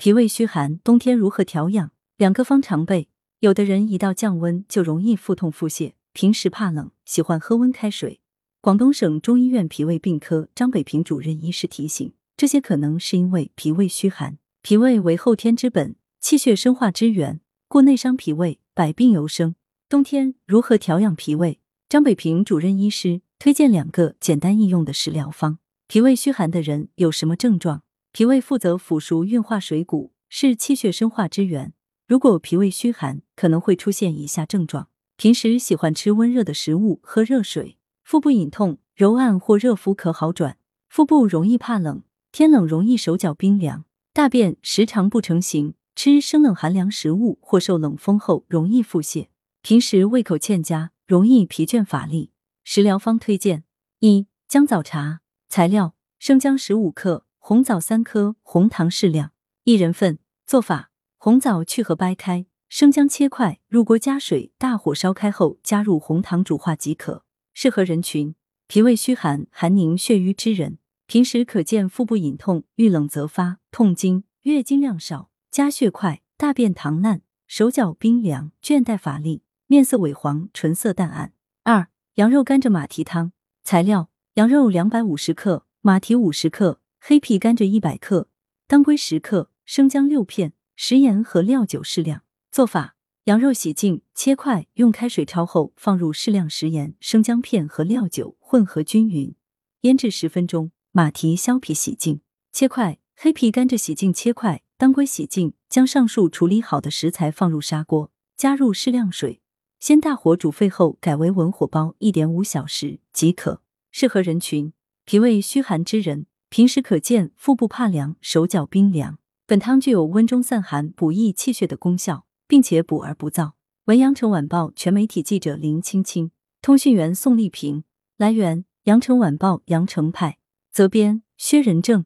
脾胃虚寒，冬天如何调养？两个方常备。有的人一到降温就容易腹痛腹泻，平时怕冷，喜欢喝温开水。广东省中医院脾胃病科张北平主任医师提醒，这些可能是因为脾胃虚寒。脾胃为后天之本，气血生化之源，故内伤脾胃，百病由生。冬天如何调养脾胃？张北平主任医师推荐两个简单易用的食疗方。脾胃虚寒的人有什么症状？脾胃负责腐熟运化水谷，是气血生化之源。如果脾胃虚寒，可能会出现以下症状：平时喜欢吃温热的食物，喝热水；腹部隐痛，揉按或热敷可好转；腹部容易怕冷，天冷容易手脚冰凉；大便时常不成形；吃生冷寒凉食物或受冷风后容易腹泻；平时胃口欠佳，容易疲倦乏力。食疗方推荐：一、姜枣茶。材料：生姜十五克，红枣三颗，红糖适量，一人份。做法。红枣去核掰开，生姜切块，入锅加水，大火烧开后加入红糖煮化即可。适合人群：脾胃虚寒、寒凝血瘀之人，平时可见腹部隐痛、遇冷则发、痛经、月经量少、加血块、大便溏烂、手脚冰凉、倦怠乏力、面色萎黄、唇色淡暗。二、羊肉甘蔗马蹄汤。材料：羊肉两百五十克，马蹄五十克，黑皮甘蔗一百克，当归十克，生姜六片。食盐和料酒适量。做法：羊肉洗净切块，用开水焯后，放入适量食盐、生姜片和料酒，混合均匀，腌制十分钟。马蹄削皮洗净切块，黑皮甘蔗洗净切块，当归洗净。将上述处理好的食材放入砂锅，加入适量水，先大火煮沸后改为文火煲一点五小时即可。适合人群：脾胃虚寒之人，平时可见腹部怕凉、手脚冰凉。本汤具有温中散寒、补益气血的功效，并且补而不燥。文阳城晚报全媒体记者林青青，通讯员宋丽萍。来源：阳城晚报阳城派，责编：薛仁正。